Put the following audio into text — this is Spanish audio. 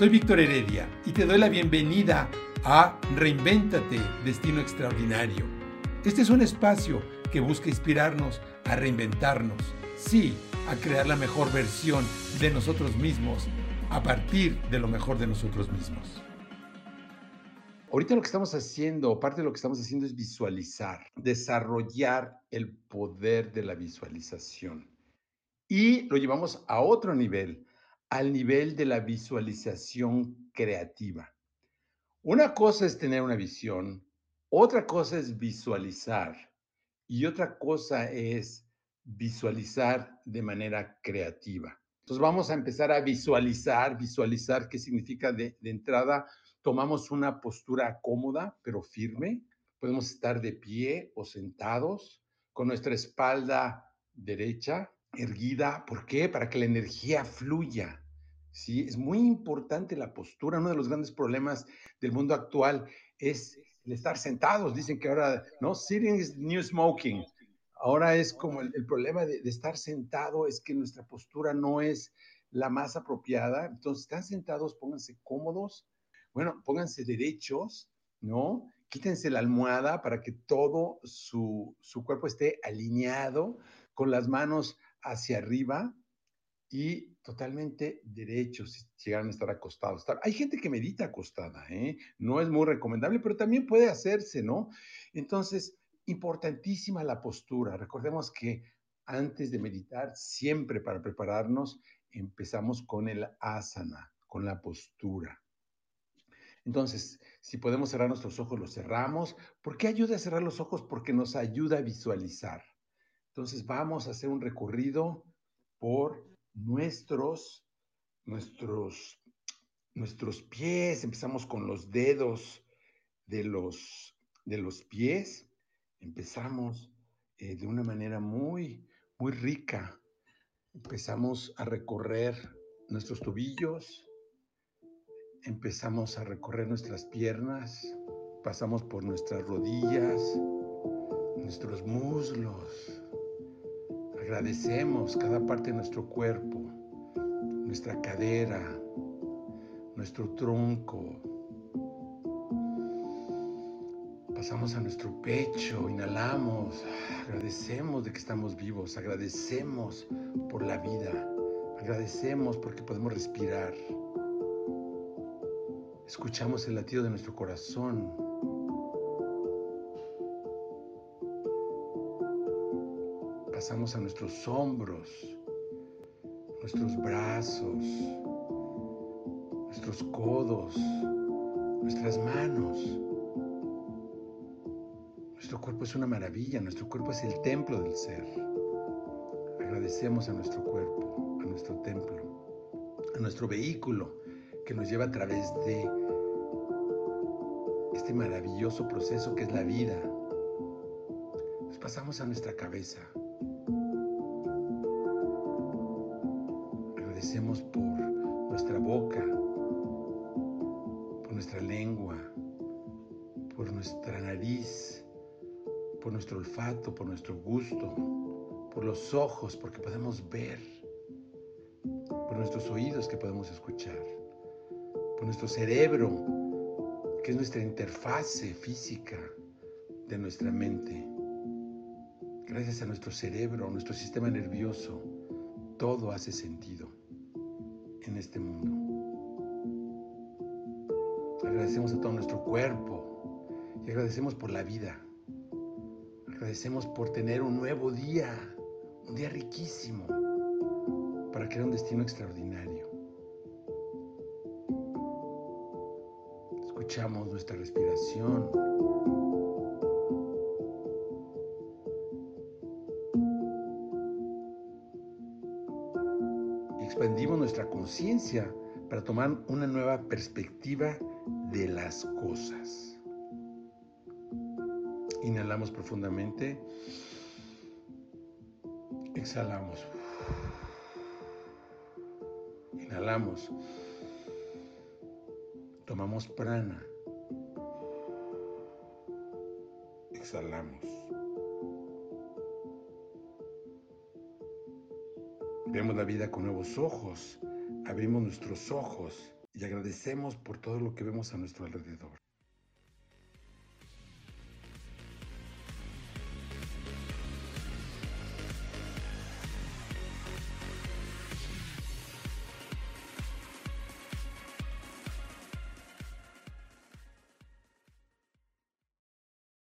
Soy Víctor Heredia y te doy la bienvenida a Reinvéntate, Destino Extraordinario. Este es un espacio que busca inspirarnos a reinventarnos, sí, a crear la mejor versión de nosotros mismos a partir de lo mejor de nosotros mismos. Ahorita lo que estamos haciendo, parte de lo que estamos haciendo es visualizar, desarrollar el poder de la visualización. Y lo llevamos a otro nivel, al nivel de la visualización creativa. Una cosa es tener una visión, otra cosa es visualizar y otra cosa es visualizar de manera creativa. Entonces vamos a empezar a visualizar, visualizar qué significa de, entrada tomamos una postura cómoda pero firme. Podemos estar de pie o sentados con nuestra espalda derecha, erguida. ¿Por qué? Para que la energía fluya. Sí, es muy importante la postura. Uno de los grandes problemas del mundo actual es el estar sentados. Dicen que ahora, ¿no? Sitting is new smoking. Ahora es como el, el problema de, de, estar sentado es que nuestra postura no es la más apropiada. Entonces, están sentados, pónganse cómodos, bueno, pónganse derechos, ¿no? Quítense la almohada para que todo su, su cuerpo esté alineado con las manos hacia arriba y totalmente derechos si llegan a estar acostados. Hay gente que medita acostada, ¿eh? No es muy recomendable, pero también puede hacerse, ¿no? Entonces, importantísima la postura. Recordemos que antes de meditar, siempre para prepararnos, empezamos con el asana, con la postura. Entonces, si podemos cerrar nuestros ojos, los cerramos. ¿Por qué ayuda a cerrar los ojos? Porque nos ayuda a visualizar. Entonces, vamos a hacer un recorrido por nuestros, nuestros, nuestros pies. Empezamos con los dedos de los, de los pies. Empezamos eh, de una manera muy, muy rica. Empezamos a recorrer nuestros tobillos, empezamos a recorrer nuestras piernas, pasamos por nuestras rodillas, nuestros muslos. Agradecemos cada parte de nuestro cuerpo, nuestra cadera, nuestro tronco. Pasamos a nuestro pecho, inhalamos, agradecemos de que estamos vivos, agradecemos por la vida, agradecemos porque podemos respirar. Escuchamos el latido de nuestro corazón. Pasamos a nuestros hombros, nuestros brazos, nuestros codos, nuestras manos. Nuestro cuerpo es una maravilla, nuestro cuerpo es el templo del ser. Agradecemos a nuestro cuerpo, a nuestro templo, a nuestro vehículo que nos lleva a través de este maravilloso proceso que es la vida. Nos pasamos a nuestra cabeza. Agradecemos por nuestra boca, por nuestra lengua, por nuestra nariz, por nuestro olfato, por nuestro gusto, por los ojos, porque podemos ver, por nuestros oídos que podemos escuchar por nuestro cerebro, que es nuestra interfase física de nuestra mente. Gracias a nuestro cerebro, a nuestro sistema nervioso, todo hace sentido en este mundo. Agradecemos a todo nuestro cuerpo y agradecemos por la vida. Agradecemos por tener un nuevo día, un día riquísimo para crear un destino extraordinario. escuchamos nuestra respiración. Expandimos nuestra conciencia para tomar una nueva perspectiva de las cosas. Inhalamos profundamente. Exhalamos. Inhalamos. Tomamos prana. Exhalamos. Vemos la vida con nuevos ojos. Abrimos nuestros ojos y agradecemos por todo lo que vemos a nuestro alrededor.